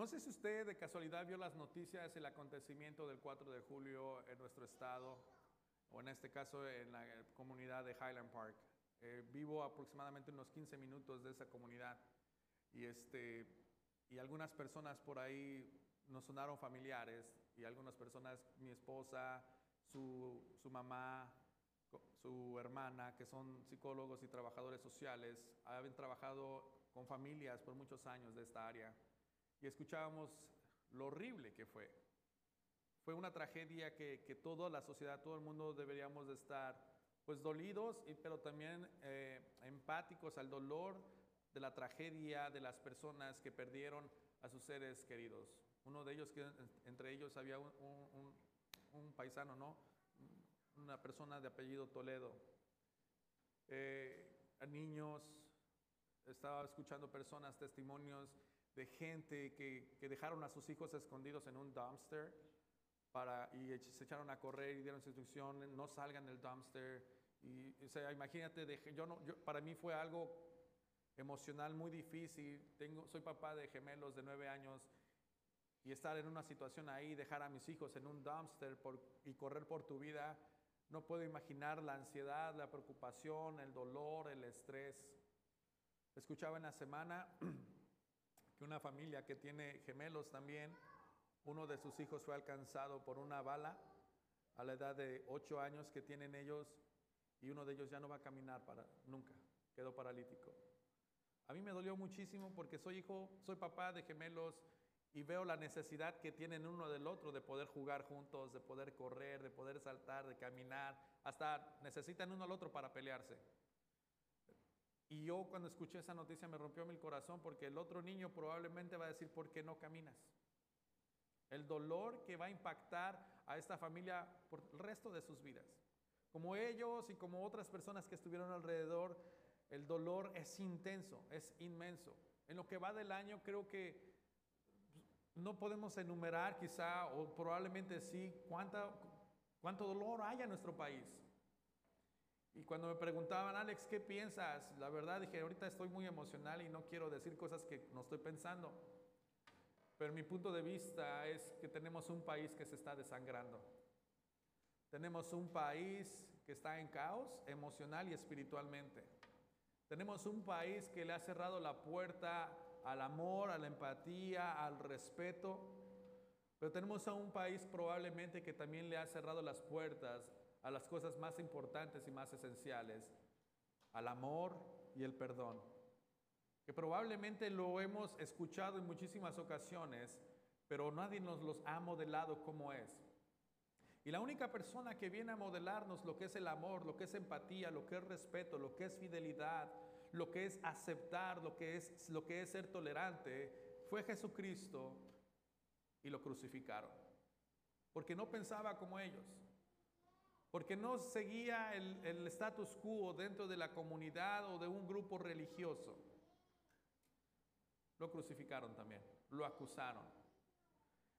No sé si usted de casualidad vio las noticias del acontecimiento del 4 de julio en nuestro estado, o en este caso en la comunidad de Highland Park. Eh, vivo aproximadamente unos 15 minutos de esa comunidad y, este, y algunas personas por ahí nos sonaron familiares y algunas personas, mi esposa, su, su mamá, su hermana, que son psicólogos y trabajadores sociales, habían trabajado con familias por muchos años de esta área y escuchábamos lo horrible que fue. Fue una tragedia que, que toda la sociedad, todo el mundo deberíamos de estar pues dolidos, pero también eh, empáticos al dolor de la tragedia de las personas que perdieron a sus seres queridos. Uno de ellos, que entre ellos había un, un, paisano, ¿no? Una persona de apellido Toledo. Eh, niños, estaba escuchando personas, testimonios de gente que, que, dejaron a sus hijos escondidos en un dumpster para, y se echaron a correr y dieron instrucciones, no salgan del dumpster. Y, o sea, imagínate, de, yo no, yo, para mí fue algo emocional muy difícil. Tengo, soy papá de gemelos de nueve años y estar en una situación ahí, dejar a mis hijos en un dumpster por, y correr por tu vida, no puedo imaginar la ansiedad, la preocupación, el dolor, el estrés. Escuchaba en la semana que una familia que tiene gemelos también, uno de sus hijos fue alcanzado por una bala a la edad de ocho años que tienen ellos y uno de ellos ya no va a caminar para nunca, quedó paralítico. A mí me dolió muchísimo porque soy hijo, soy papá de gemelos y veo la necesidad que tienen uno del otro de poder jugar juntos, de poder correr, de poder saltar, de caminar, hasta necesitan uno al otro para pelearse. Y yo cuando escuché esa noticia me rompió mi corazón porque el otro niño probablemente va a decir, ¿por qué no caminas? El dolor que va a impactar a esta familia por el resto de sus vidas. Como ellos y como otras personas que estuvieron alrededor, el dolor es intenso, es inmenso. En lo que va del año creo que no podemos enumerar quizá, o probablemente sí, cuánta, cuánto dolor hay en nuestro país. Y cuando me preguntaban, Alex, ¿qué piensas? La verdad dije, ahorita estoy muy emocional y no quiero decir cosas que no estoy pensando. Pero mi punto de vista es que tenemos un país que se está desangrando. Tenemos un país que está en caos emocional y espiritualmente. Tenemos un país que le ha cerrado la puerta al amor, a la empatía, al respeto. Pero tenemos a un país probablemente que también le ha cerrado las puertas a las cosas más importantes y más esenciales, al amor y el perdón, que probablemente lo hemos escuchado en muchísimas ocasiones, pero nadie nos los ha modelado como es. Y la única persona que viene a modelarnos lo que es el amor, lo que es empatía, lo que es respeto, lo que es fidelidad, lo que es aceptar, lo que es, lo que es ser tolerante, fue Jesucristo y lo crucificaron. Porque no pensaba como ellos porque no seguía el, status quo dentro de la comunidad o de un grupo religioso. Lo crucificaron también, lo acusaron.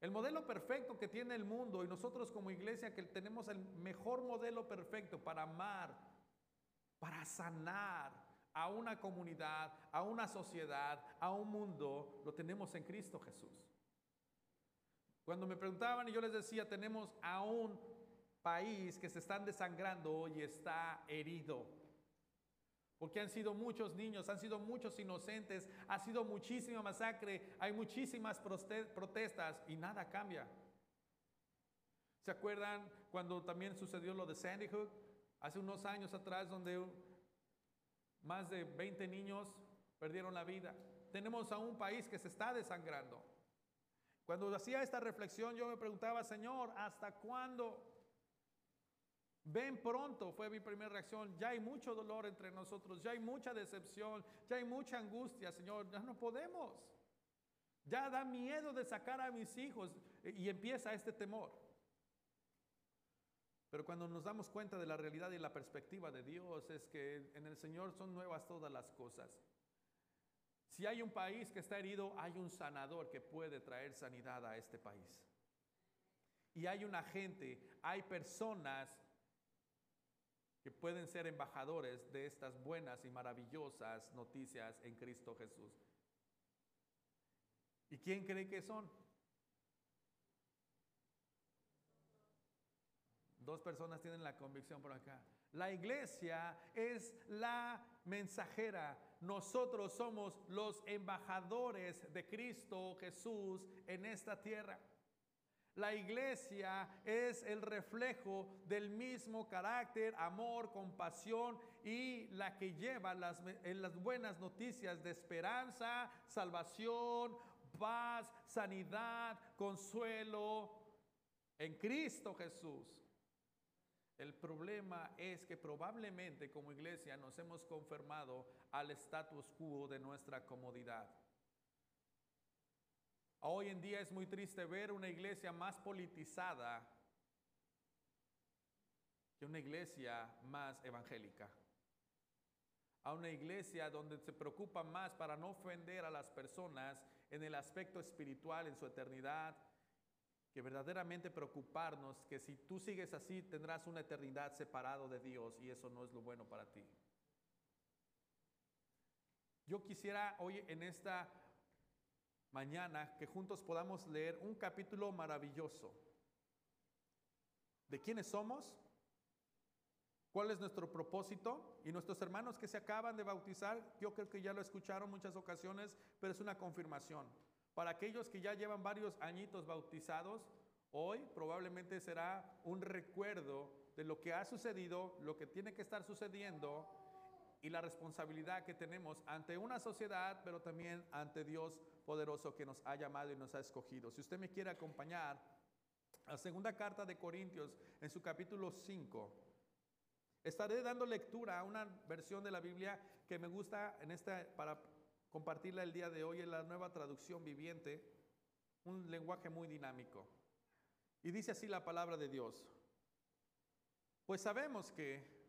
El modelo perfecto que tiene el mundo y nosotros como iglesia que tenemos el mejor modelo perfecto para amar, para sanar a una comunidad, a una sociedad, a un mundo, lo tenemos en Cristo Jesús. Cuando me preguntaban y yo les decía, tenemos a un país que se están desangrando hoy está herido. Porque han sido muchos niños, han sido muchos inocentes, ha sido muchísima masacre, hay muchísimas protestas y nada cambia. ¿Se acuerdan cuando también sucedió lo de Sandy Hook? Hace unos años atrás donde más de 20 niños perdieron la vida. Tenemos a un país que se está desangrando. Cuando hacía esta reflexión yo me preguntaba, Señor, ¿hasta cuándo? Ven pronto, fue mi primera reacción. Ya hay mucho dolor entre nosotros, ya hay mucha decepción, ya hay mucha angustia, Señor. Ya no podemos. Ya da miedo de sacar a mis hijos y empieza este temor. Pero cuando nos damos cuenta de la realidad y la perspectiva de Dios es que en el Señor son nuevas todas las cosas. Si hay un país que está herido, hay un sanador que puede traer sanidad a este país. Y hay una gente, hay personas que pueden ser embajadores de estas buenas y maravillosas noticias en Cristo Jesús. Y quién cree que son? Dos personas tienen la convicción por acá. La iglesia es la mensajera. Nosotros somos los embajadores de Cristo Jesús en esta tierra. La iglesia es el reflejo del mismo carácter, amor, compasión y la que lleva las, en las buenas noticias de esperanza, salvación, paz, sanidad, consuelo en Cristo Jesús. El problema es que probablemente como iglesia nos hemos confirmado al status quo de nuestra comodidad. Hoy en día es muy triste ver una iglesia más politizada que una iglesia más evangélica. A una iglesia donde se preocupa más para no ofender a las personas en el aspecto espiritual, en su eternidad, que verdaderamente preocuparnos que si tú sigues así tendrás una eternidad separado de Dios y eso no es lo bueno para ti. Yo quisiera hoy en esta mañana que juntos podamos leer un capítulo maravilloso. ¿De quiénes somos? ¿Cuál es nuestro propósito? Y nuestros hermanos que se acaban de bautizar, yo creo que ya lo escucharon muchas ocasiones, pero es una confirmación. Para aquellos que ya llevan varios añitos bautizados, hoy probablemente será un recuerdo de lo que ha sucedido, lo que tiene que estar sucediendo y la responsabilidad que tenemos ante una sociedad, pero también ante Dios poderoso que nos ha llamado y nos ha escogido. Si usted me quiere acompañar a segunda carta de Corintios en su capítulo 5, estaré dando lectura a una versión de la Biblia que me gusta en esta para compartirla el día de hoy en la nueva traducción viviente, un lenguaje muy dinámico. Y dice así la palabra de Dios. Pues sabemos que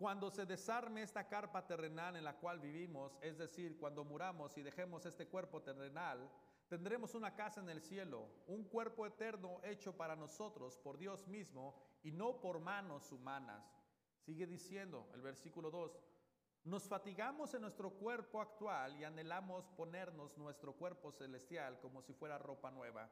cuando se desarme esta carpa terrenal en la cual vivimos, es decir, cuando muramos y dejemos este cuerpo terrenal, tendremos una casa en el cielo, un cuerpo eterno hecho para nosotros por Dios mismo y no por manos humanas. Sigue diciendo el versículo 2, nos fatigamos en nuestro cuerpo actual y anhelamos ponernos nuestro cuerpo celestial como si fuera ropa nueva.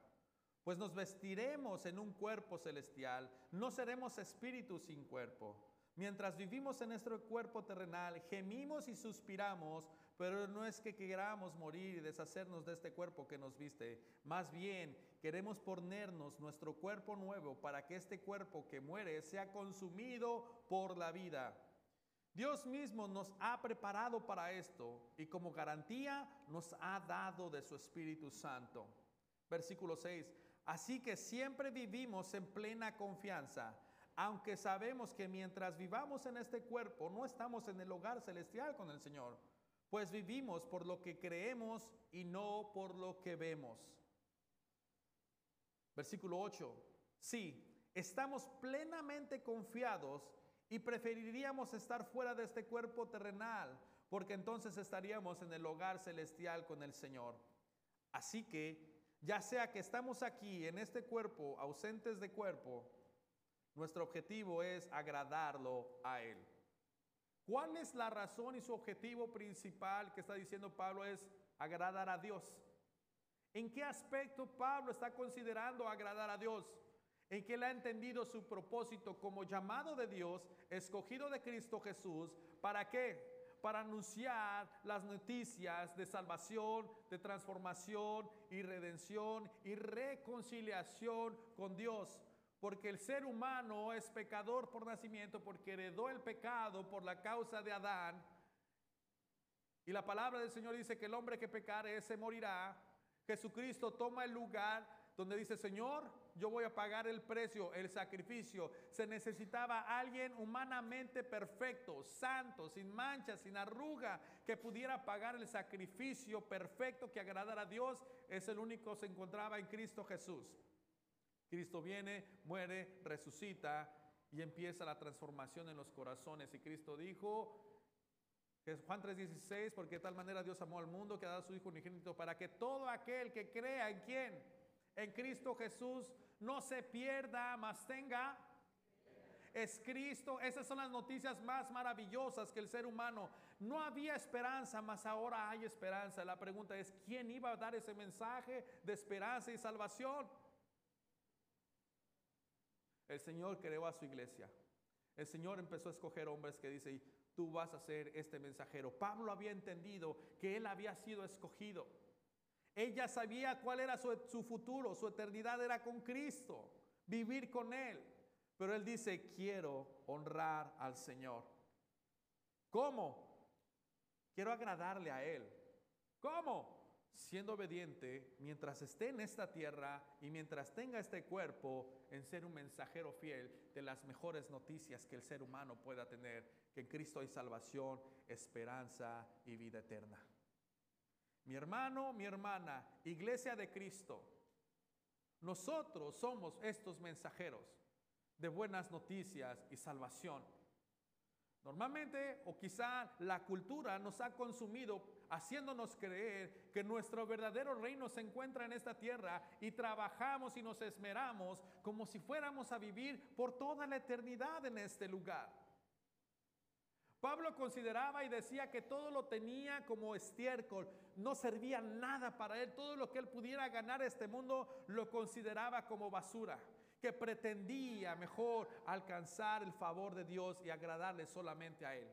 Pues nos vestiremos en un cuerpo celestial, no seremos espíritus sin cuerpo. Mientras vivimos en nuestro cuerpo terrenal, gemimos y suspiramos, pero no es que queramos morir y deshacernos de este cuerpo que nos viste. Más bien, queremos ponernos nuestro cuerpo nuevo para que este cuerpo que muere sea consumido por la vida. Dios mismo nos ha preparado para esto y como garantía nos ha dado de su Espíritu Santo. Versículo 6. Así que siempre vivimos en plena confianza aunque sabemos que mientras vivamos en este cuerpo no estamos en el hogar celestial con el Señor, pues vivimos por lo que creemos y no por lo que vemos. Versículo 8. Sí, estamos plenamente confiados y preferiríamos estar fuera de este cuerpo terrenal, porque entonces estaríamos en el hogar celestial con el Señor. Así que, ya sea que estamos aquí en este cuerpo, ausentes de cuerpo, nuestro objetivo es agradarlo a Él. ¿Cuál es la razón y su objetivo principal que está diciendo Pablo es agradar a Dios? ¿En qué aspecto Pablo está considerando agradar a Dios? ¿En qué él ha entendido su propósito como llamado de Dios, escogido de Cristo Jesús? ¿Para qué? Para anunciar las noticias de salvación, de transformación y redención y reconciliación con Dios. Porque el ser humano es pecador por nacimiento, porque heredó el pecado por la causa de Adán. Y la palabra del Señor dice que el hombre que pecare, ese morirá. Jesucristo toma el lugar donde dice, Señor, yo voy a pagar el precio, el sacrificio. Se necesitaba alguien humanamente perfecto, santo, sin mancha, sin arruga, que pudiera pagar el sacrificio perfecto que agradara a Dios. Es el único que se encontraba en Cristo Jesús. Cristo viene, muere, resucita y empieza la transformación en los corazones. Y Cristo dijo, Juan 3:16, porque de tal manera Dios amó al mundo que ha dado a su Hijo unigénito para que todo aquel que crea en quién, en Cristo Jesús, no se pierda, mas tenga es Cristo. Esas son las noticias más maravillosas que el ser humano. No había esperanza, mas ahora hay esperanza. La pregunta es, ¿quién iba a dar ese mensaje de esperanza y salvación? El Señor creó a su iglesia. El Señor empezó a escoger hombres que dice, tú vas a ser este mensajero. Pablo había entendido que él había sido escogido. Ella sabía cuál era su, su, futuro, su eternidad era con Cristo, vivir con Él. Pero Él dice, quiero honrar al Señor. ¿Cómo? Quiero agradarle a Él. ¿Cómo? Siendo obediente mientras esté en esta tierra y mientras tenga este cuerpo en ser un mensajero fiel de las mejores noticias que el ser humano pueda tener, que en Cristo hay salvación, esperanza y vida eterna. Mi hermano, mi hermana, iglesia de Cristo, nosotros somos estos mensajeros de buenas noticias y salvación. Normalmente o quizá la cultura nos ha consumido haciéndonos creer que nuestro verdadero reino se encuentra en esta tierra y trabajamos y nos esmeramos como si fuéramos a vivir por toda la eternidad en este lugar. Pablo consideraba y decía que todo lo tenía como estiércol, no servía nada para él, todo lo que él pudiera ganar este mundo lo consideraba como basura que pretendía mejor alcanzar el favor de Dios y agradarle solamente a Él.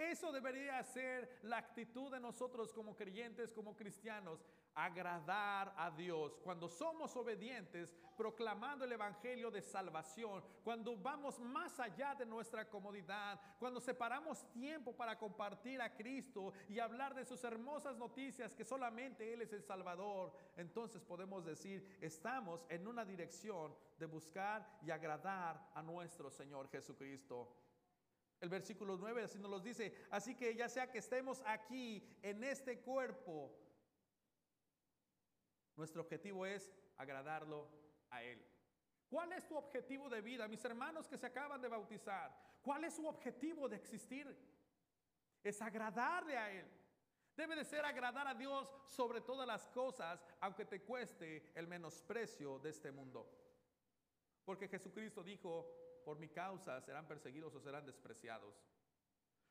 Eso debería ser la actitud de nosotros como creyentes, como cristianos, agradar a Dios. Cuando somos obedientes, proclamando el Evangelio de salvación, cuando vamos más allá de nuestra comodidad, cuando separamos tiempo para compartir a Cristo y hablar de sus hermosas noticias que solamente Él es el Salvador, entonces podemos decir, estamos en una dirección de buscar y agradar a nuestro Señor Jesucristo. El versículo 9 así nos lo dice, así que ya sea que estemos aquí en este cuerpo, nuestro objetivo es agradarlo a Él. ¿Cuál es tu objetivo de vida, mis hermanos que se acaban de bautizar? ¿Cuál es su objetivo de existir? Es agradarle a Él. Debe de ser agradar a Dios sobre todas las cosas, aunque te cueste el menosprecio de este mundo. Porque Jesucristo dijo, por mi causa serán perseguidos o serán despreciados.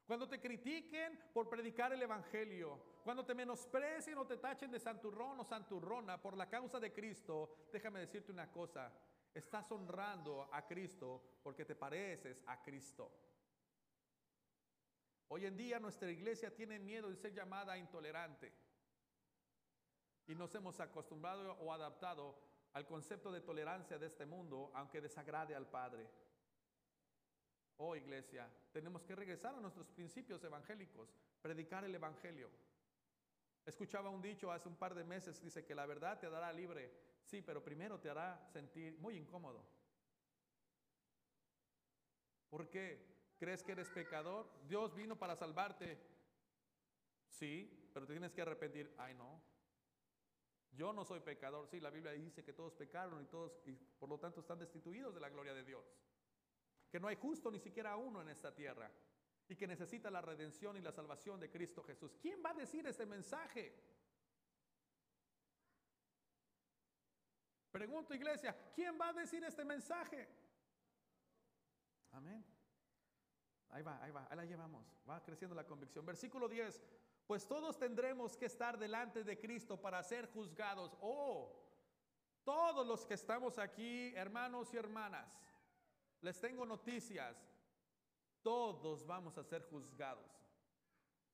Cuando te critiquen por predicar el Evangelio, cuando te menosprecien o te tachen de santurrón o santurrona por la causa de Cristo, déjame decirte una cosa, estás honrando a Cristo porque te pareces a Cristo. Hoy en día nuestra iglesia tiene miedo de ser llamada intolerante y nos hemos acostumbrado o adaptado al concepto de tolerancia de este mundo, aunque desagrade al Padre. Oh iglesia, tenemos que regresar a nuestros principios evangélicos, predicar el Evangelio. Escuchaba un dicho hace un par de meses, dice que la verdad te dará libre, sí, pero primero te hará sentir muy incómodo. ¿Por qué? ¿Crees que eres pecador? Dios vino para salvarte. Sí, pero te tienes que arrepentir. Ay, no. Yo no soy pecador. Sí, la Biblia dice que todos pecaron y todos, y por lo tanto, están destituidos de la gloria de Dios que no hay justo ni siquiera uno en esta tierra y que necesita la redención y la salvación de Cristo Jesús. ¿Quién va a decir este mensaje? Pregunto iglesia, ¿quién va a decir este mensaje? Amén. Ahí va, ahí va, ahí la llevamos. Va creciendo la convicción. Versículo 10. Pues todos tendremos que estar delante de Cristo para ser juzgados. Oh, todos los que estamos aquí, hermanos y hermanas, les tengo noticias. Todos vamos a ser juzgados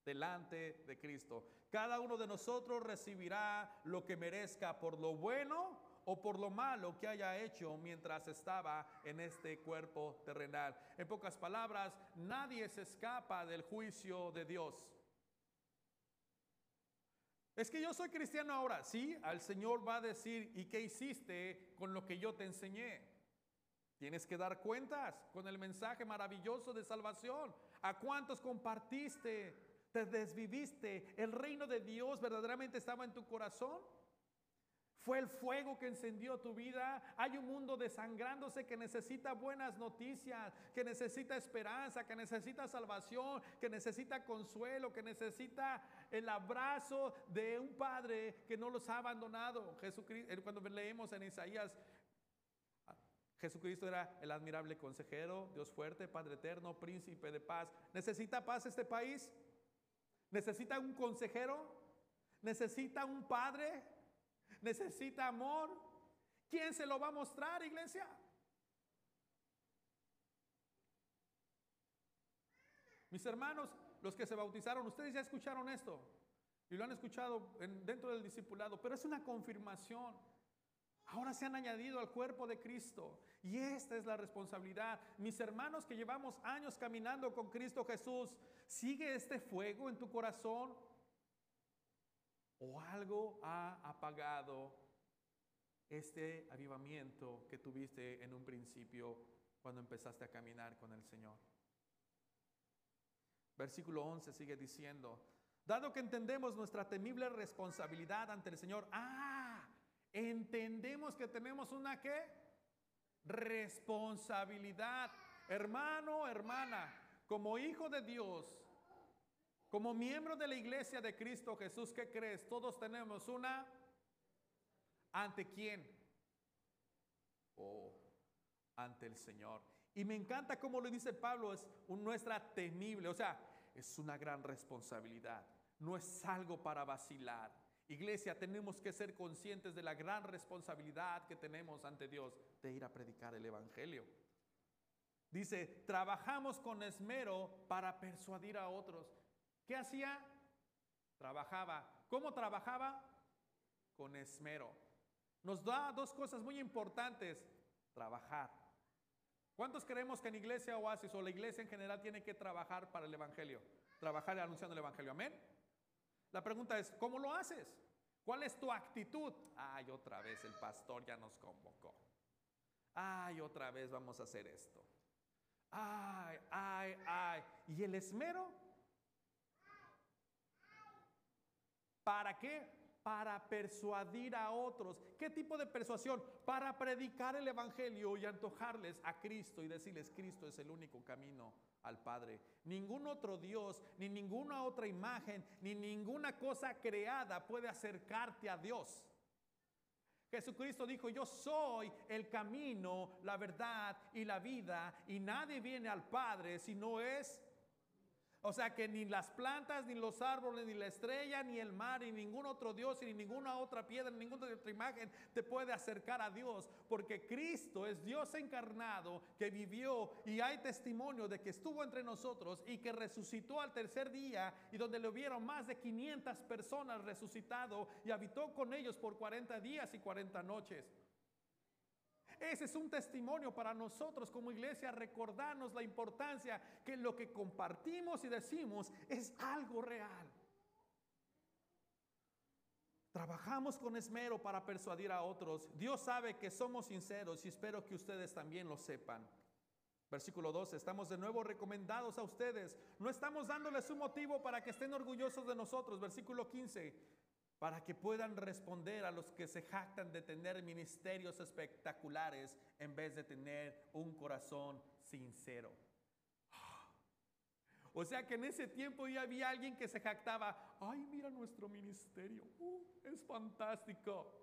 delante de Cristo. Cada uno de nosotros recibirá lo que merezca por lo bueno o por lo malo que haya hecho mientras estaba en este cuerpo terrenal. En pocas palabras, nadie se escapa del juicio de Dios. Es que yo soy cristiano ahora, sí, al Señor va a decir, ¿y qué hiciste con lo que yo te enseñé? Tienes que dar cuentas con el mensaje maravilloso de salvación. ¿A cuántos compartiste? ¿Te desviviste? ¿El reino de Dios verdaderamente estaba en tu corazón? ¿Fue el fuego que encendió tu vida? Hay un mundo desangrándose que necesita buenas noticias, que necesita esperanza, que necesita salvación, que necesita consuelo, que necesita el abrazo de un padre que no los ha abandonado. Jesucristo, cuando leemos en Isaías Jesucristo era el admirable consejero, Dios fuerte, Padre eterno, príncipe de paz. ¿Necesita paz este país? ¿Necesita un consejero? ¿Necesita un padre? ¿Necesita amor? ¿Quién se lo va a mostrar, iglesia? Mis hermanos, los que se bautizaron, ustedes ya escucharon esto y lo han escuchado dentro del discipulado, pero es una confirmación. Ahora se han añadido al cuerpo de Cristo y esta es la responsabilidad. Mis hermanos que llevamos años caminando con Cristo Jesús, ¿sigue este fuego en tu corazón? ¿O algo ha apagado este avivamiento que tuviste en un principio cuando empezaste a caminar con el Señor? Versículo 11 sigue diciendo, dado que entendemos nuestra temible responsabilidad ante el Señor, ah, entendemos que tenemos una qué? Responsabilidad. Hermano, hermana, como hijo de Dios, como miembro de la iglesia de Cristo Jesús, ¿qué crees? Todos tenemos una... ¿Ante quién? Oh, ante el Señor. Y me encanta como lo dice Pablo, es nuestra temible, o sea, es una gran responsabilidad, no es algo para vacilar. Iglesia, tenemos que ser conscientes de la gran responsabilidad que tenemos ante Dios de ir a predicar el Evangelio. Dice, trabajamos con esmero para persuadir a otros. ¿Qué hacía? Trabajaba. ¿Cómo trabajaba? Con esmero. Nos da dos cosas muy importantes. Trabajar ¿Cuántos creemos que en Iglesia Oasis o la iglesia en general tiene que trabajar para el Evangelio? Trabajar anunciando el Evangelio. Amén. La pregunta es, ¿cómo lo haces? ¿Cuál es tu actitud? Ay, otra vez el pastor ya nos convocó. Ay, otra vez vamos a hacer esto. Ay, ay, ay. ¿Y el esmero? ¿Para qué? Para persuadir a otros. ¿Qué tipo de persuasión? Para predicar el Evangelio y antojarles a Cristo y decirles, Cristo es el único camino al Padre. Ningún otro Dios, ni ninguna otra imagen, ni ninguna cosa creada puede acercarte a Dios. Jesucristo dijo, yo soy el camino, la verdad y la vida, y nadie viene al Padre si no es o sea que ni las plantas, ni los árboles, ni la estrella, ni el mar, ni ningún otro Dios, ni ninguna otra piedra, ni ninguna otra imagen te puede acercar a Dios. Porque Cristo es Dios encarnado que vivió y hay testimonio de que estuvo entre nosotros y que resucitó al tercer día y donde le hubieron más de 500 personas resucitado y habitó con ellos por 40 días y 40 noches. Ese es un testimonio para nosotros como iglesia, recordarnos la importancia que lo que compartimos y decimos es algo real. Trabajamos con esmero para persuadir a otros. Dios sabe que somos sinceros y espero que ustedes también lo sepan. Versículo 12, estamos de nuevo recomendados a ustedes. No estamos dándoles un motivo para que estén orgullosos de nosotros. Versículo 15, para que puedan responder a los que se jactan de tener ministerios espectaculares en vez de tener un corazón sincero. O sea que en ese tiempo ya había alguien que se jactaba, ay, mira nuestro ministerio, uh, es fantástico.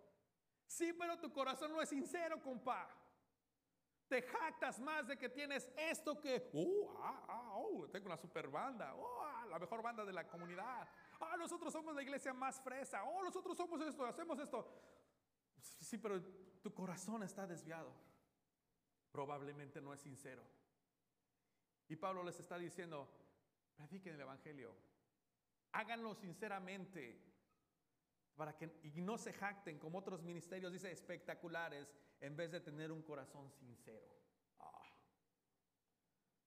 Sí, pero tu corazón no es sincero, compa. Te jactas más de que tienes esto que, uh, ah, ah, oh, tengo una super banda, oh, la mejor banda de la comunidad ah, nosotros somos la iglesia más fresa, oh, nosotros somos esto, hacemos esto. Sí, pero tu corazón está desviado. Probablemente no es sincero. Y Pablo les está diciendo, prediquen el Evangelio, háganlo sinceramente, para que y no se jacten como otros ministerios, dice, espectaculares, en vez de tener un corazón sincero. Ah.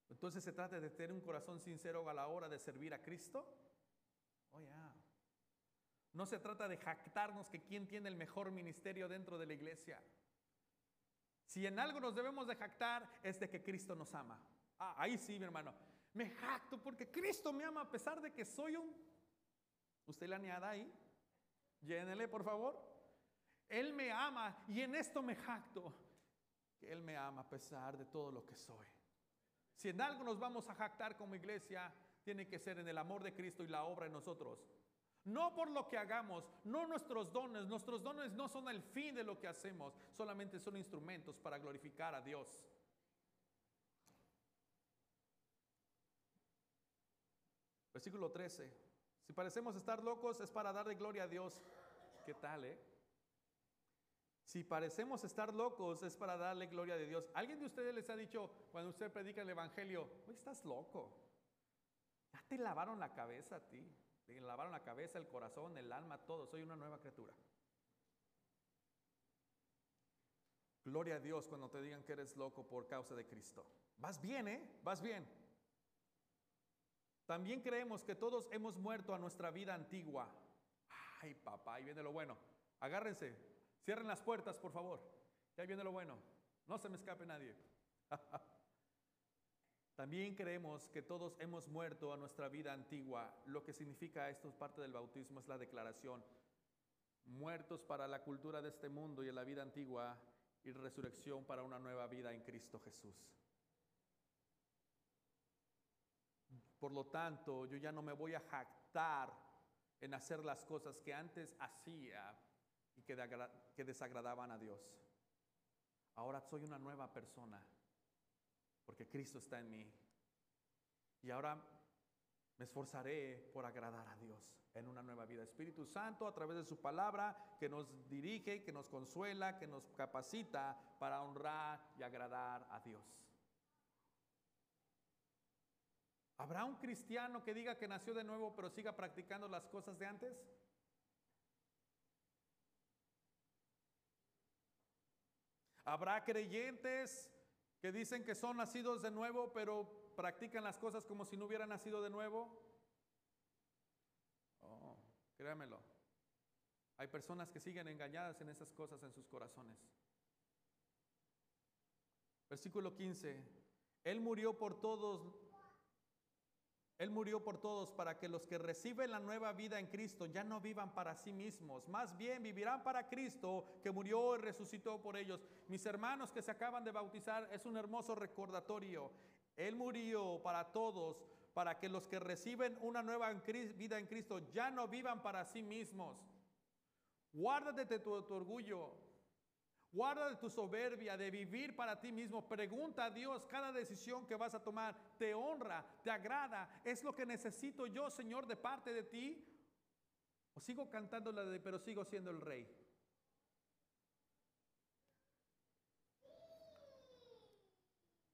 Entonces se trata de tener un corazón sincero a la hora de servir a Cristo. Oh, no se trata de jactarnos que quién tiene el mejor ministerio dentro de la iglesia. Si en algo nos debemos de jactar es de que Cristo nos ama. Ah, ahí sí, mi hermano. Me jacto porque Cristo me ama a pesar de que soy un... ¿Usted la añada ahí? Llénele, por favor. Él me ama y en esto me jacto. Que Él me ama a pesar de todo lo que soy. Si en algo nos vamos a jactar como iglesia, tiene que ser en el amor de Cristo y la obra en nosotros. No por lo que hagamos, no nuestros dones. Nuestros dones no son el fin de lo que hacemos, solamente son instrumentos para glorificar a Dios. Versículo 13. Si parecemos estar locos es para darle gloria a Dios. ¿Qué tal, eh? Si parecemos estar locos es para darle gloria a Dios. ¿Alguien de ustedes les ha dicho cuando usted predica el Evangelio, estás loco? Te lavaron la cabeza a ti. Te lavaron la cabeza, el corazón, el alma, todo. Soy una nueva criatura. Gloria a Dios cuando te digan que eres loco por causa de Cristo. Vas bien, ¿eh? Vas bien. También creemos que todos hemos muerto a nuestra vida antigua. Ay, papá, ahí viene lo bueno. Agárrense, cierren las puertas, por favor. Ya viene lo bueno. No se me escape nadie. También creemos que todos hemos muerto a nuestra vida antigua. Lo que significa esto, parte del bautismo, es la declaración. Muertos para la cultura de este mundo y en la vida antigua y resurrección para una nueva vida en Cristo Jesús. Por lo tanto, yo ya no me voy a jactar en hacer las cosas que antes hacía y que desagradaban a Dios. Ahora soy una nueva persona porque Cristo está en mí. Y ahora me esforzaré por agradar a Dios en una nueva vida. Espíritu Santo, a través de su palabra, que nos dirige, que nos consuela, que nos capacita para honrar y agradar a Dios. ¿Habrá un cristiano que diga que nació de nuevo pero siga practicando las cosas de antes? ¿Habrá creyentes que dicen que son nacidos de nuevo pero practican las cosas como si no hubieran nacido de nuevo? Oh, créamelo. Hay personas que siguen engañadas en esas cosas en sus corazones. Versículo 15. Él murió por todos él murió por todos para que los que reciben la nueva vida en Cristo ya no vivan para sí mismos, más bien vivirán para Cristo que murió y resucitó por ellos. Mis hermanos que se acaban de bautizar, es un hermoso recordatorio. Él murió para todos, para que los que reciben una nueva vida en Cristo ya no vivan para sí mismos. Guárdate de tu, tu orgullo, Guarda de tu soberbia de vivir para ti mismo. Pregunta a Dios cada decisión que vas a tomar. ¿Te honra? ¿Te agrada? ¿Es lo que necesito yo, Señor, de parte de ti? ¿O sigo cantando la de pero sigo siendo el rey?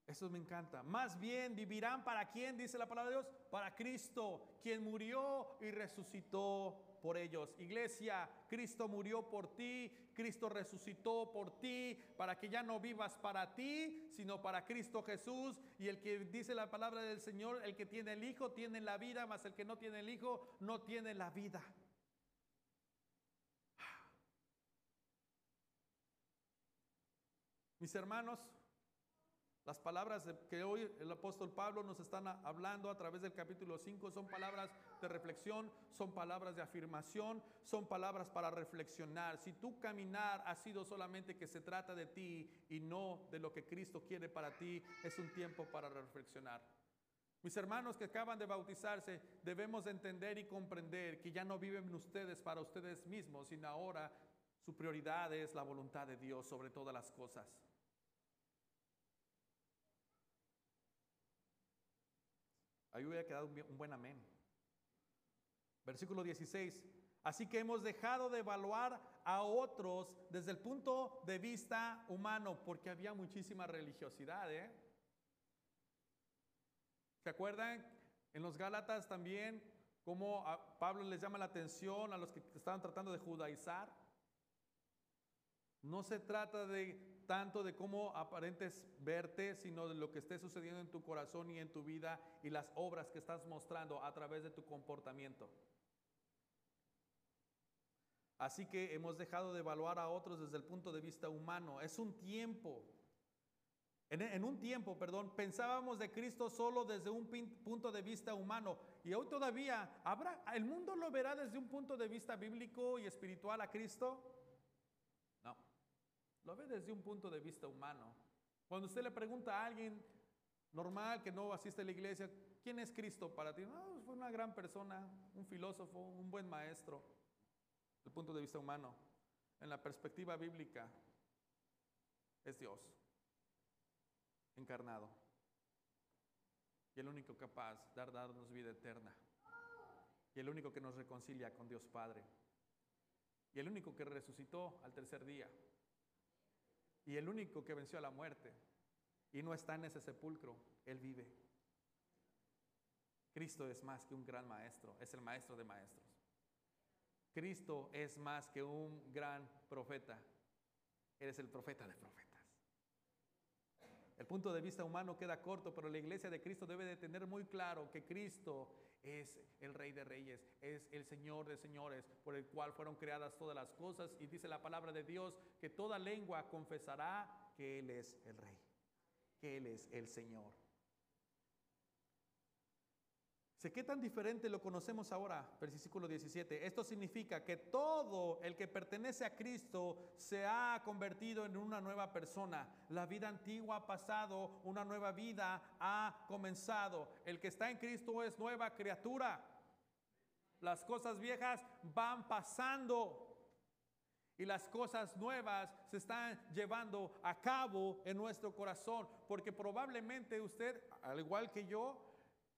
Eso me encanta. Más bien vivirán para quién, dice la palabra de Dios, para Cristo, quien murió y resucitó por ellos. Iglesia, Cristo murió por ti, Cristo resucitó por ti, para que ya no vivas para ti, sino para Cristo Jesús. Y el que dice la palabra del Señor, el que tiene el Hijo tiene la vida, mas el que no tiene el Hijo no tiene la vida. Mis hermanos, las palabras que hoy el apóstol Pablo nos están hablando a través del capítulo 5 son palabras de reflexión, son palabras de afirmación, son palabras para reflexionar. Si tu caminar ha sido solamente que se trata de ti y no de lo que Cristo quiere para ti, es un tiempo para reflexionar. Mis hermanos que acaban de bautizarse, debemos entender y comprender que ya no viven ustedes para ustedes mismos, sino ahora su prioridad es la voluntad de Dios sobre todas las cosas. Ahí hubiera quedado un buen amén. Versículo 16. Así que hemos dejado de evaluar a otros desde el punto de vista humano, porque había muchísima religiosidad. ¿eh? ¿Se acuerdan? En los Gálatas también, cómo Pablo les llama la atención a los que estaban tratando de judaizar. No se trata de tanto de cómo aparentes verte, sino de lo que esté sucediendo en tu corazón y en tu vida y las obras que estás mostrando a través de tu comportamiento. Así que hemos dejado de evaluar a otros desde el punto de vista humano. Es un tiempo. En, un tiempo, perdón, pensábamos de Cristo solo desde un punto de vista humano. Y hoy todavía, ¿habrá, ¿el mundo lo verá desde un punto de vista bíblico y espiritual a Cristo? Lo ve desde un punto de vista humano. Cuando usted le pregunta a alguien normal que no asiste a la iglesia, ¿quién es Cristo para ti? No, fue una gran persona, un filósofo, un buen maestro, el punto de vista humano. En la perspectiva bíblica, es Dios encarnado y el único capaz de darnos vida eterna y el único que nos reconcilia con Dios Padre y el único que resucitó al tercer día y el único que venció a la muerte y no está en ese sepulcro, Él vive. Cristo es más que un gran maestro, es el maestro de maestros. Cristo es más que un gran profeta, eres el profeta de profetas. El punto de vista humano queda corto, pero la iglesia de Cristo debe de tener muy claro que Cristo es el Rey de Reyes, es el Señor de Señores, por el cual fueron creadas todas las cosas. Y dice la palabra de Dios que toda lengua confesará que Él es el Rey, que Él es el Señor. Sé qué tan diferente lo conocemos ahora, versículo 17. Esto significa que todo el que pertenece a Cristo se ha convertido en una nueva persona. La vida antigua ha pasado, una nueva vida ha comenzado. El que está en Cristo es nueva criatura. Las cosas viejas van pasando y las cosas nuevas se están llevando a cabo en nuestro corazón, porque probablemente usted, al igual que yo,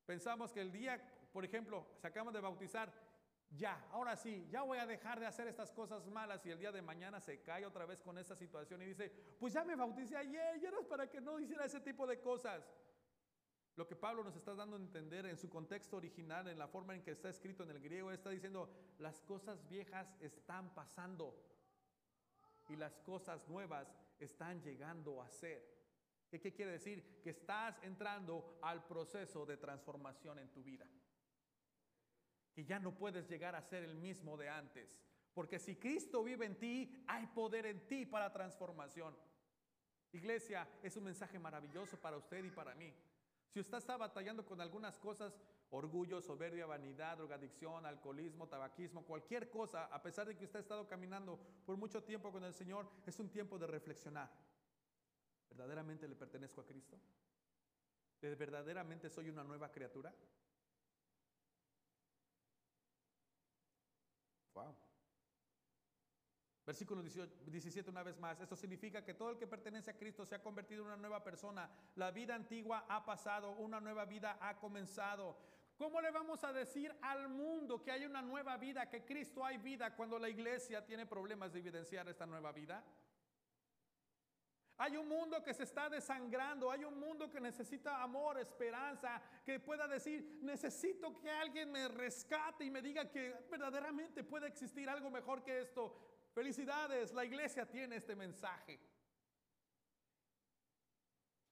Pensamos que el día, por ejemplo, se acabamos de bautizar, ya, ahora sí, ya voy a dejar de hacer estas cosas malas y el día de mañana se cae otra vez con esa situación y dice, pues ya me bauticé ayer, ya era para que no hiciera ese tipo de cosas. Lo que Pablo nos está dando a entender en su contexto original, en la forma en que está escrito en el griego, está diciendo, las cosas viejas están pasando y las cosas nuevas están llegando a ser. ¿Qué, quiere decir? Que estás entrando al proceso de transformación en tu vida. Que ya no puedes llegar a ser el mismo de antes. Porque si Cristo vive en ti, hay poder en ti para transformación. Iglesia, es un mensaje maravilloso para usted y para mí. Si usted está batallando con algunas cosas, orgullo, soberbia, vanidad, drogadicción, alcoholismo, tabaquismo, cualquier cosa, a pesar de que usted ha estado caminando por mucho tiempo con el Señor, es un tiempo de reflexionar. ¿Verdaderamente le pertenezco a Cristo? ¿Verdaderamente soy una nueva criatura? Wow. Versículo 17 una vez más. Esto significa que todo el que pertenece a Cristo se ha convertido en una nueva persona. La vida antigua ha pasado, una nueva vida ha comenzado. ¿Cómo le vamos a decir al mundo que hay una nueva vida, que Cristo hay vida cuando la iglesia tiene problemas de evidenciar esta nueva vida? Hay un mundo que se está desangrando, hay un mundo que necesita amor, esperanza, que pueda decir, necesito que alguien me rescate y me diga que verdaderamente puede existir algo mejor que esto. Felicidades, la iglesia tiene este mensaje.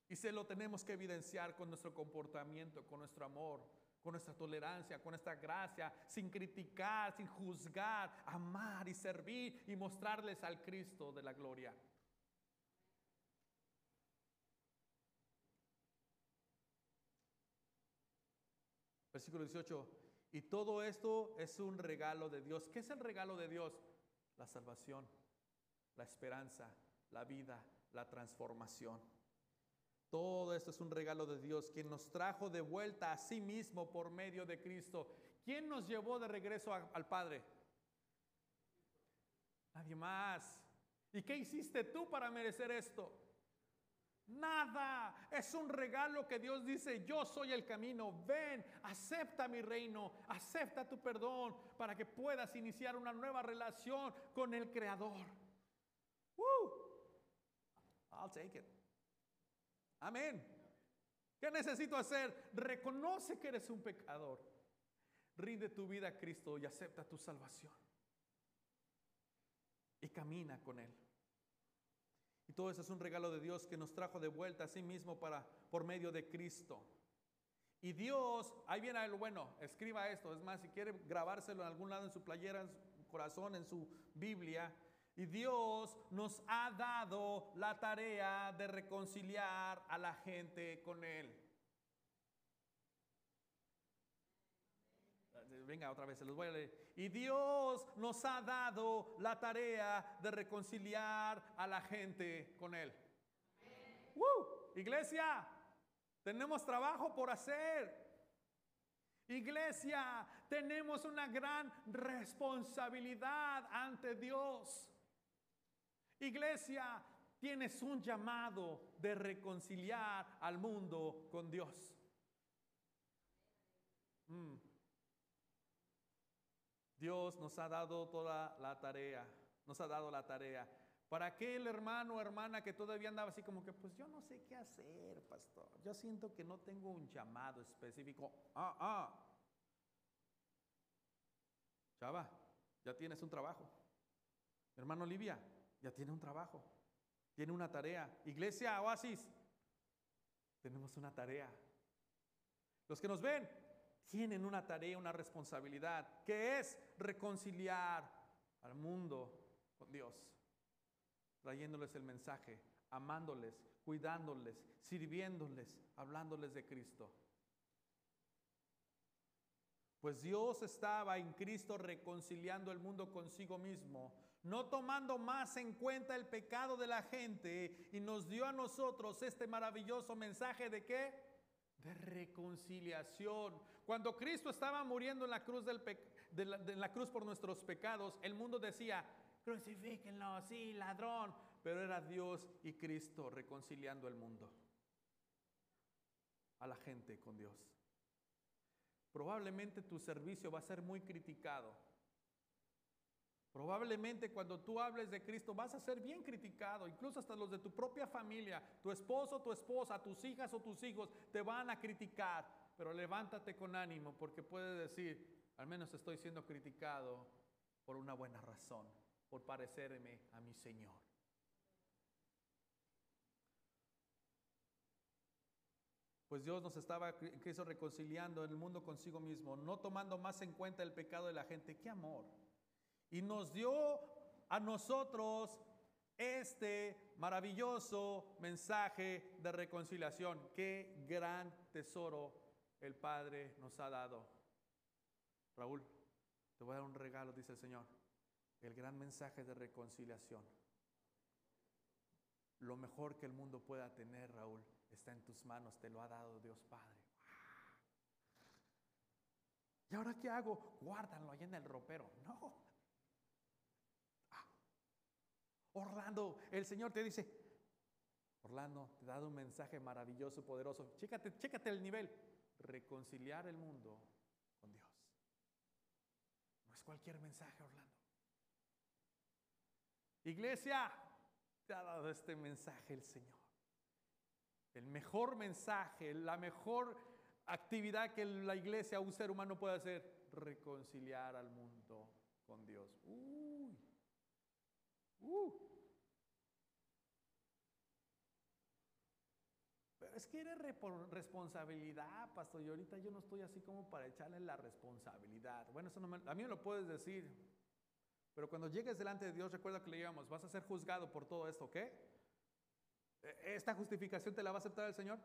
Y se lo tenemos que evidenciar con nuestro comportamiento, con nuestro amor, con nuestra tolerancia, con nuestra gracia, sin criticar, sin juzgar, amar y servir y mostrarles al Cristo de la gloria. Versículo 18. Y todo esto es un regalo de Dios. ¿Qué es el regalo de Dios? La salvación, la esperanza, la vida, la transformación. Todo esto es un regalo de Dios, quien nos trajo de vuelta a sí mismo por medio de Cristo. ¿Quién nos llevó de regreso al Padre? Nadie más. ¿Y qué hiciste tú para merecer esto? Nada. Es un regalo que Dios dice, yo soy el camino. Ven, acepta mi reino, acepta tu perdón para que puedas iniciar una nueva relación con el Creador. I'll take it. Amén. ¿Qué necesito hacer? Reconoce que eres un pecador. Rinde tu vida a Cristo y acepta tu salvación. Y camina con Él. Y todo eso es un regalo de Dios que nos trajo de vuelta a sí mismo para, por medio de Cristo. Y Dios, ahí viene el bueno, escriba esto, es más, si quiere grabárselo en algún lado en su playera, en su corazón, en su Biblia, y Dios nos ha dado la tarea de reconciliar a la gente con Él. Venga, otra vez, se los voy a leer. Y Dios nos ha dado la tarea de reconciliar a la gente con Él. Iglesia, tenemos trabajo por hacer. Iglesia, tenemos una gran responsabilidad ante Dios. Iglesia, tienes un llamado de reconciliar al mundo con Dios. Mm. Dios nos ha dado toda la tarea, nos ha dado la tarea. Para aquel hermano o hermana que todavía andaba así como que, pues yo no sé qué hacer, pastor. Yo siento que no tengo un llamado específico. Ah, ah. Chava, ya tienes un trabajo. Hermano Olivia, ya tiene un trabajo. Tiene una tarea. Iglesia, oasis, tenemos una tarea. Los que nos ven tienen una tarea, una responsabilidad, que es reconciliar al mundo con Dios trayéndoles el mensaje, amándoles, cuidándoles, sirviéndoles, hablándoles de Cristo. Pues Dios estaba en Cristo reconciliando el mundo consigo mismo, no tomando más en cuenta el pecado de la gente y nos dio a nosotros este maravilloso mensaje de qué? De reconciliación. Cuando Cristo estaba muriendo en la cruz, por nuestros pecados, el mundo decía, crucifíquenlo, sí, ladrón. Pero era Dios y Cristo reconciliando el mundo, a la gente con Dios. Probablemente tu servicio va a ser muy criticado. Probablemente cuando tú hables de Cristo vas a ser bien criticado, incluso hasta los de tu propia familia, tu esposo, tu esposa, tus hijas o tus hijos te van a criticar, pero levántate con ánimo porque puedes decir, al menos estoy siendo criticado por una buena razón por parecerme a mi Señor. Pues Dios nos estaba Cristo reconciliando el mundo consigo mismo, no tomando más en cuenta el pecado de la gente. ¡Qué amor! Y nos dio a nosotros este maravilloso mensaje de reconciliación. ¡Qué gran tesoro el Padre nos ha dado! Raúl, te voy a dar un regalo, dice el Señor el gran mensaje de reconciliación. Lo mejor que el mundo pueda tener, Raúl, está en tus manos, te lo ha dado Dios Padre. ¿Y ahora qué hago? Guárdalo allá en el ropero. No. Ah. Orlando, el Señor te dice, Orlando, te ha dado un mensaje maravilloso, poderoso. Chécate, chécate el nivel. Reconciliar el mundo con Dios. No es cualquier mensaje, Orlando. Iglesia, te ha dado este mensaje el Señor. El mejor mensaje, la mejor actividad que la iglesia, un ser humano puede hacer, reconciliar al mundo con Dios. Uy. Uh. Es que eres responsabilidad, pastor. Y ahorita yo no estoy así como para echarle la responsabilidad. Bueno, eso no a mí me lo puedes decir. Pero cuando llegues delante de Dios, recuerda que le digamos, vas a ser juzgado por todo esto, ¿ok? E, ¿Esta justificación te la va a aceptar el Señor?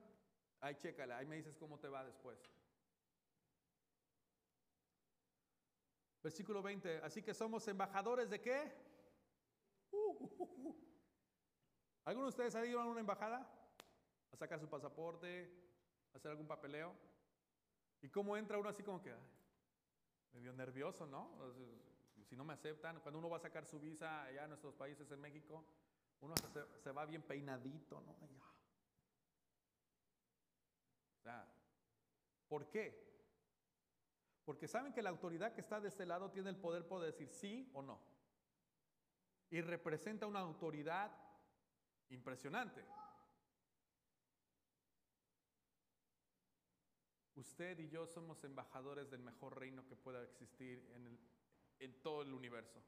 Ahí chécala, ahí me dices cómo te va después. Versículo 20, así que somos embajadores de qué? Uh, uh, uh, ¿Alguno de ustedes ha ido a una embajada? A sacar su pasaporte, a hacer algún papeleo. ¿Y cómo entra uno así como que, medio nervioso, ¿no? si no me aceptan, cuando uno va a sacar su visa allá en nuestros países en México, uno se, va bien peinadito, ¿no? ¿por qué? Porque saben que la autoridad que está de este lado tiene el poder por decir sí o no. Y representa una autoridad impresionante. Usted y yo somos embajadores del mejor reino que pueda existir en el, en todo el universo.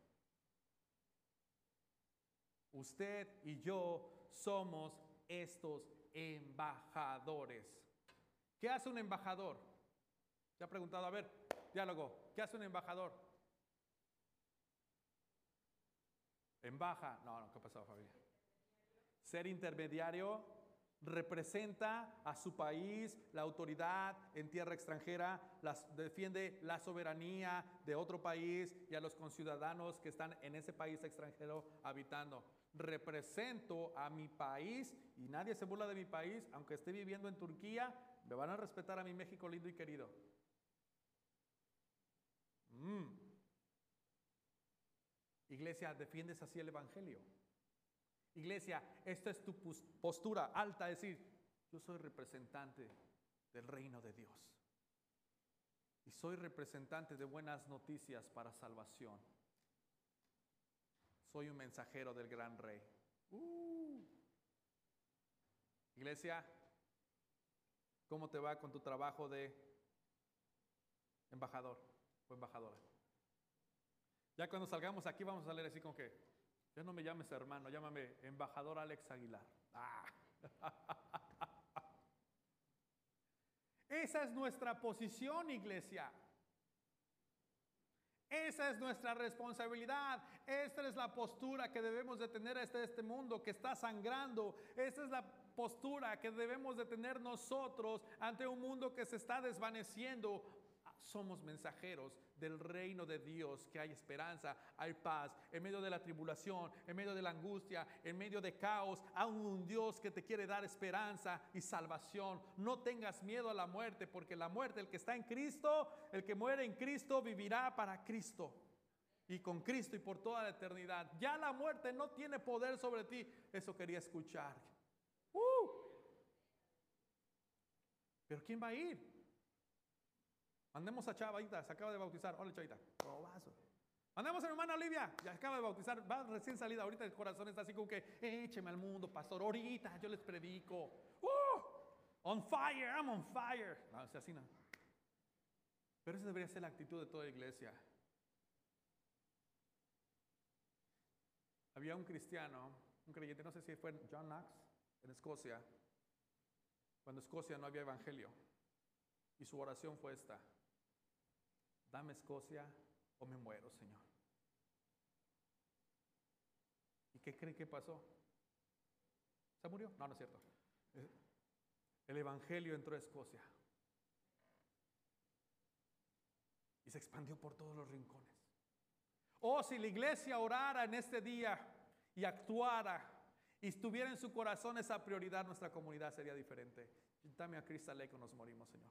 Usted y yo somos estos embajadores. ¿Qué hace un embajador? ¿Se ha preguntado? A ver, diálogo. ¿Qué hace un embajador? Embaja. No, no, ¿qué pasó, familia? Ser intermediario representa a su país, la autoridad en tierra extranjera, defiende la soberanía de otro país y a los conciudadanos que están en ese país extranjero habitando. Represento a mi país y nadie se burla de mi país, aunque esté viviendo en Turquía, me van a respetar a mi México lindo y querido. Mm. Iglesia, ¿defiendes así el Evangelio? Iglesia, esta es tu postura alta, decir, yo soy representante del reino de Dios. Y soy representante de buenas noticias para salvación. Soy un mensajero del gran rey. Uh. Iglesia, ¿cómo te va con tu trabajo de embajador o embajadora? Ya cuando salgamos aquí vamos a salir así como que, ya no me llames hermano, llámame embajador Alex Aguilar. Ah. Esa es nuestra posición, iglesia. Esa es nuestra responsabilidad. Esta es la postura que debemos de tener este, este mundo que está sangrando. Esta es la postura que debemos de tener nosotros ante un mundo que se está desvaneciendo somos mensajeros del reino de Dios, que hay esperanza, hay paz, en medio de la tribulación, en medio de la angustia, en medio de caos, hay un Dios que te quiere dar esperanza y salvación. No tengas miedo a la muerte, porque la muerte, el que está en Cristo, el que muere en Cristo, vivirá para Cristo. Y con Cristo y por toda la eternidad. Ya la muerte no tiene poder sobre ti. Eso quería escuchar. ¡Uh! Pero ¿quién va a ir? Mandemos a Chavita, se acaba de bautizar. Hola, Chavita. Probazo. Mandemos a mi hermana Olivia, ya acaba de bautizar, va recién salida. Ahorita el corazón está así como que, écheme al mundo, pastor. Ahorita yo les predico. ¡Uh! On fire, I'm on fire. No, o sea, así no. Pero esa debería ser la actitud de toda iglesia. Había un cristiano, un creyente, no sé si fue John Knox, en Escocia, cuando Escocia no había evangelio. Y su oración fue esta dame Escocia o me muero, Señor. ¿Y qué cree que pasó? ¿Se murió? No, no es cierto. El Evangelio entró a Escocia y se expandió por todos los rincones. Oh, si la iglesia orara en este día y actuara y estuviera en su corazón esa prioridad, nuestra comunidad sería diferente. Dame a Cristo Aleco, nos morimos, Señor.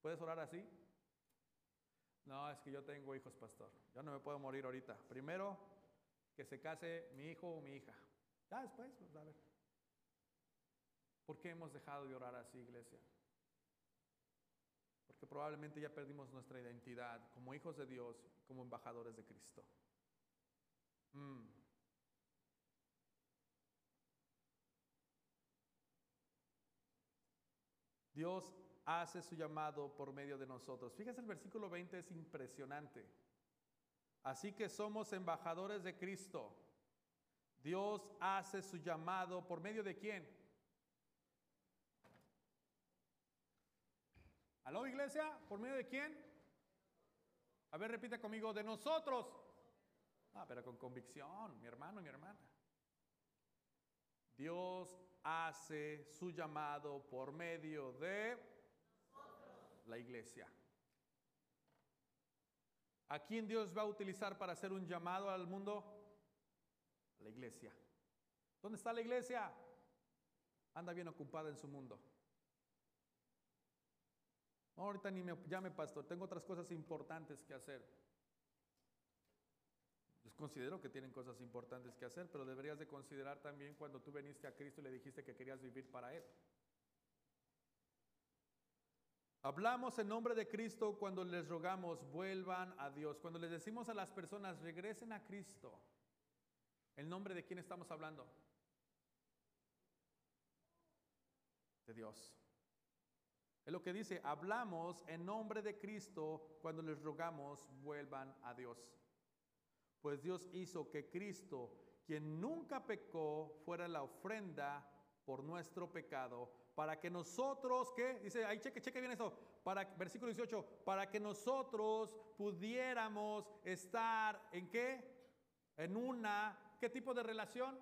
¿Puedes orar así? No, es que yo tengo hijos, pastor. Yo no me puedo morir ahorita. Primero, que se case mi hijo o mi hija. Ya después, pues, a ver. ¿Por qué hemos dejado de orar así, iglesia? Porque probablemente ya perdimos nuestra identidad como hijos de Dios, como embajadores de Cristo. Mm. Dios hace su llamado por medio de nosotros. Fíjese el versículo 20 es impresionante. Así que somos embajadores de Cristo. Dios hace su llamado por medio de quién? ¿Aló iglesia? ¿Por medio de quién? A ver, repite conmigo, de nosotros. Ah, pero con convicción, mi hermano y mi hermana. Dios hace su llamado por medio de la iglesia. ¿A quién Dios va a utilizar para hacer un llamado al mundo? la iglesia. ¿Dónde está la iglesia? Anda bien ocupada en su mundo. ahorita ni me llame pastor, tengo otras cosas importantes que hacer. Pues considero que tienen cosas importantes que hacer, pero deberías de considerar también cuando tú viniste a Cristo y le dijiste que querías vivir para Él. Hablamos en nombre de Cristo cuando les rogamos vuelvan a Dios, cuando les decimos a las personas regresen a Cristo. ¿En nombre de quién estamos hablando? De Dios. Es lo que dice, hablamos en nombre de Cristo cuando les rogamos vuelvan a Dios. Pues Dios hizo que Cristo, quien nunca pecó, fuera la ofrenda por nuestro pecado para que nosotros, ¿qué? Dice, ahí cheque, cheque bien esto, para, versículo 18, para que nosotros pudiéramos estar en qué? En una, ¿qué tipo de relación?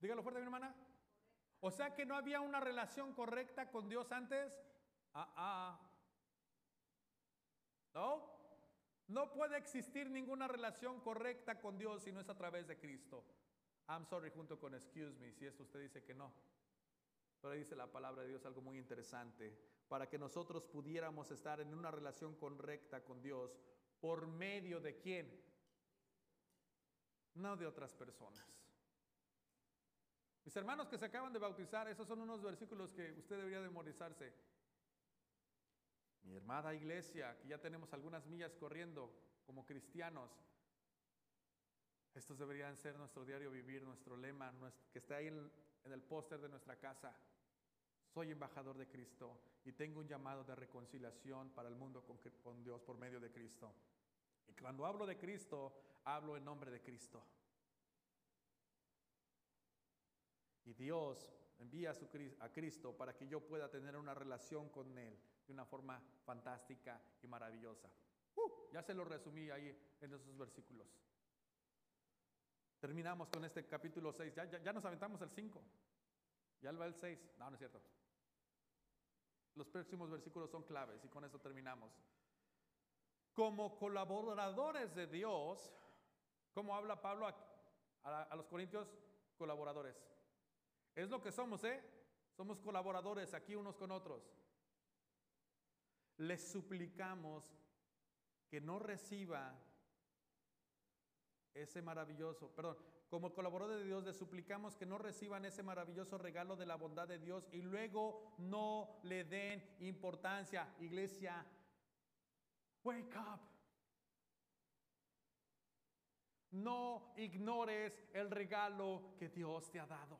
Dígalo fuerte, mi hermana. O sea que no había una relación correcta con Dios antes. Ah, ah. No, no puede existir ninguna relación correcta con Dios si no es a través de Cristo. I'm sorry junto con excuse me si esto usted dice que no. Pero dice la palabra de Dios algo muy interesante. para que nosotros pudiéramos estar en una relación correcta con Dios por medio de quién? No de otras personas. Mis hermanos que se acaban de bautizar, esos son unos versículos que usted debería memorizarse. Mi hermana iglesia, que ya tenemos algunas millas corriendo como cristianos, estos deberían ser nuestro diario vivir, nuestro lema, que está ahí en el póster de nuestra casa. Soy embajador de Cristo y tengo un llamado de reconciliación para el mundo con, Dios por medio de Cristo. Y cuando hablo de Cristo, hablo en nombre de Cristo. Y Dios envía a, su, a Cristo para que yo pueda tener una relación con Él de una forma fantástica y maravillosa. Uh, ya se lo resumí ahí en esos versículos. Terminamos con este capítulo 6. Ya, ya, ya nos aventamos el 5. Ya va el 6. No, no es cierto. Los próximos versículos son claves y con eso terminamos. Como colaboradores de Dios, como habla Pablo a, a, a los corintios, colaboradores. Es lo que somos, ¿eh? Somos colaboradores aquí unos con otros les suplicamos que no reciba ese maravilloso, perdón, como colaborador de Dios les suplicamos que no reciban ese maravilloso regalo de la bondad de Dios y luego no le den importancia. Iglesia, wake up. No ignores el regalo que Dios te ha dado.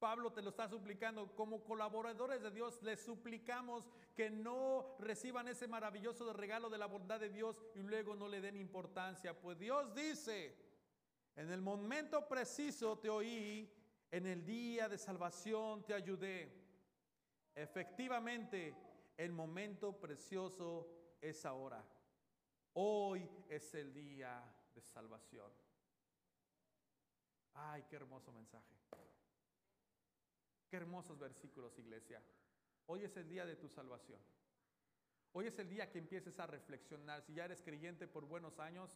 Pablo te lo está suplicando. Como colaboradores de Dios, les suplicamos que no reciban ese maravilloso regalo de la bondad de Dios y luego no le den importancia. Pues Dios dice, en el momento preciso te oí, en el día de salvación te ayudé. Efectivamente, el momento precioso es ahora. Hoy es el día de salvación. Ay, qué hermoso mensaje. Qué hermosos versículos, iglesia. Hoy es el día de tu salvación. Hoy es el día que empieces a reflexionar. Si ya eres creyente por buenos años,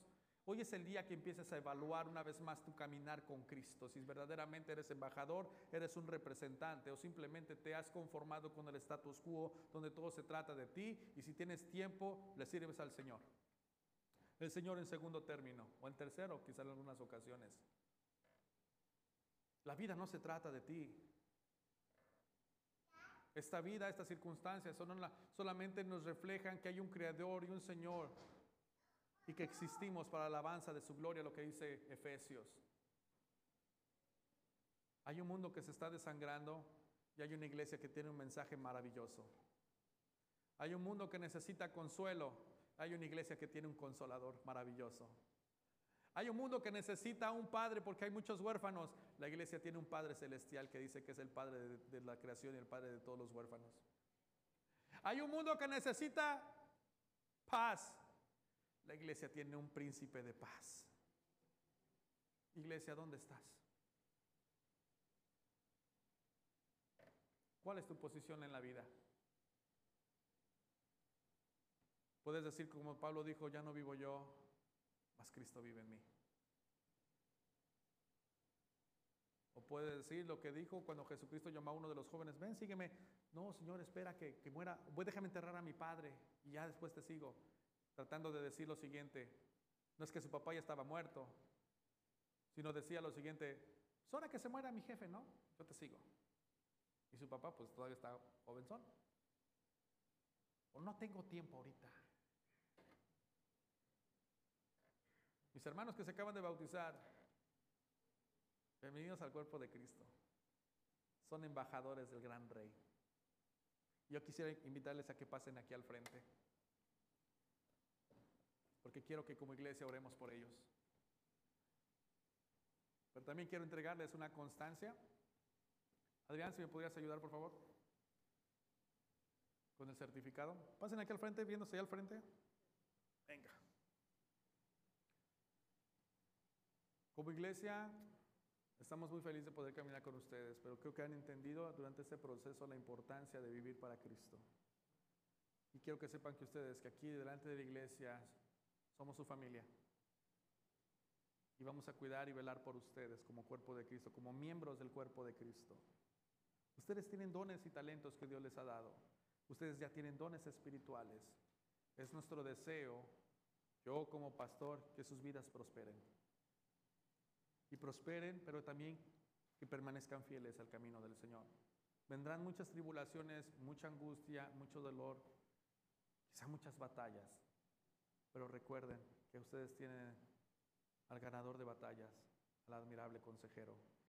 hoy es el día que empieces a evaluar una vez más tu caminar con Cristo. Si verdaderamente eres embajador, eres un representante o simplemente te has conformado con el status quo donde todo se trata de ti y si tienes tiempo, le sirves al Señor. El Señor en segundo término o en tercero, quizás en algunas ocasiones. La vida no se trata de ti, esta vida, estas circunstancias solamente nos reflejan que hay un creador y un Señor y que existimos para la alabanza de su gloria, lo que dice Efesios. Hay un mundo que se está desangrando y hay una iglesia que tiene un mensaje maravilloso. Hay un mundo que necesita consuelo, hay una iglesia que tiene un consolador maravilloso. Hay un mundo que necesita un padre porque hay muchos huérfanos. La iglesia tiene un padre celestial que dice que es el padre de, la creación y el padre de todos los huérfanos. Hay un mundo que necesita paz. La iglesia tiene un príncipe de paz. Iglesia, ¿dónde estás? ¿Cuál es tu posición en la vida? Puedes decir como Pablo dijo, ya no vivo yo, mas Cristo vive en mí. O puede decir lo que dijo cuando Jesucristo llamó a uno de los jóvenes, ven, sígueme. No, Señor, espera que, que muera. Voy, déjame enterrar a mi padre y ya después te sigo. Tratando de decir lo siguiente, no es que su papá ya estaba muerto, sino decía lo siguiente, es hora que se muera mi jefe, ¿no? Yo te sigo. Y su papá pues todavía está jovenzón. O no tengo tiempo ahorita. Mis hermanos que se acaban de bautizar, bienvenidos al cuerpo de Cristo. Son embajadores del gran rey. Yo quisiera invitarles a que pasen aquí al frente, porque quiero que como iglesia oremos por ellos. Pero también quiero entregarles una constancia. Adrián, si me pudieras ayudar, por favor, con el certificado. Pasen aquí al frente, viéndose ahí al frente. Venga. Como iglesia, estamos muy felices de poder caminar con ustedes, pero creo que han entendido durante este proceso la importancia de vivir para Cristo. Y quiero que sepan que ustedes, que aquí delante de la iglesia, somos su familia. Y vamos a cuidar y velar por ustedes como cuerpo de Cristo, como miembros del cuerpo de Cristo. Ustedes tienen dones y talentos que Dios les ha dado. Ustedes ya tienen dones espirituales. Es nuestro deseo, yo como pastor, que sus vidas prosperen. Y prosperen, pero también que permanezcan fieles al camino del Señor. Vendrán muchas tribulaciones, mucha angustia, mucho dolor, quizá muchas batallas. Pero recuerden que ustedes tienen al ganador de batallas, al admirable consejero,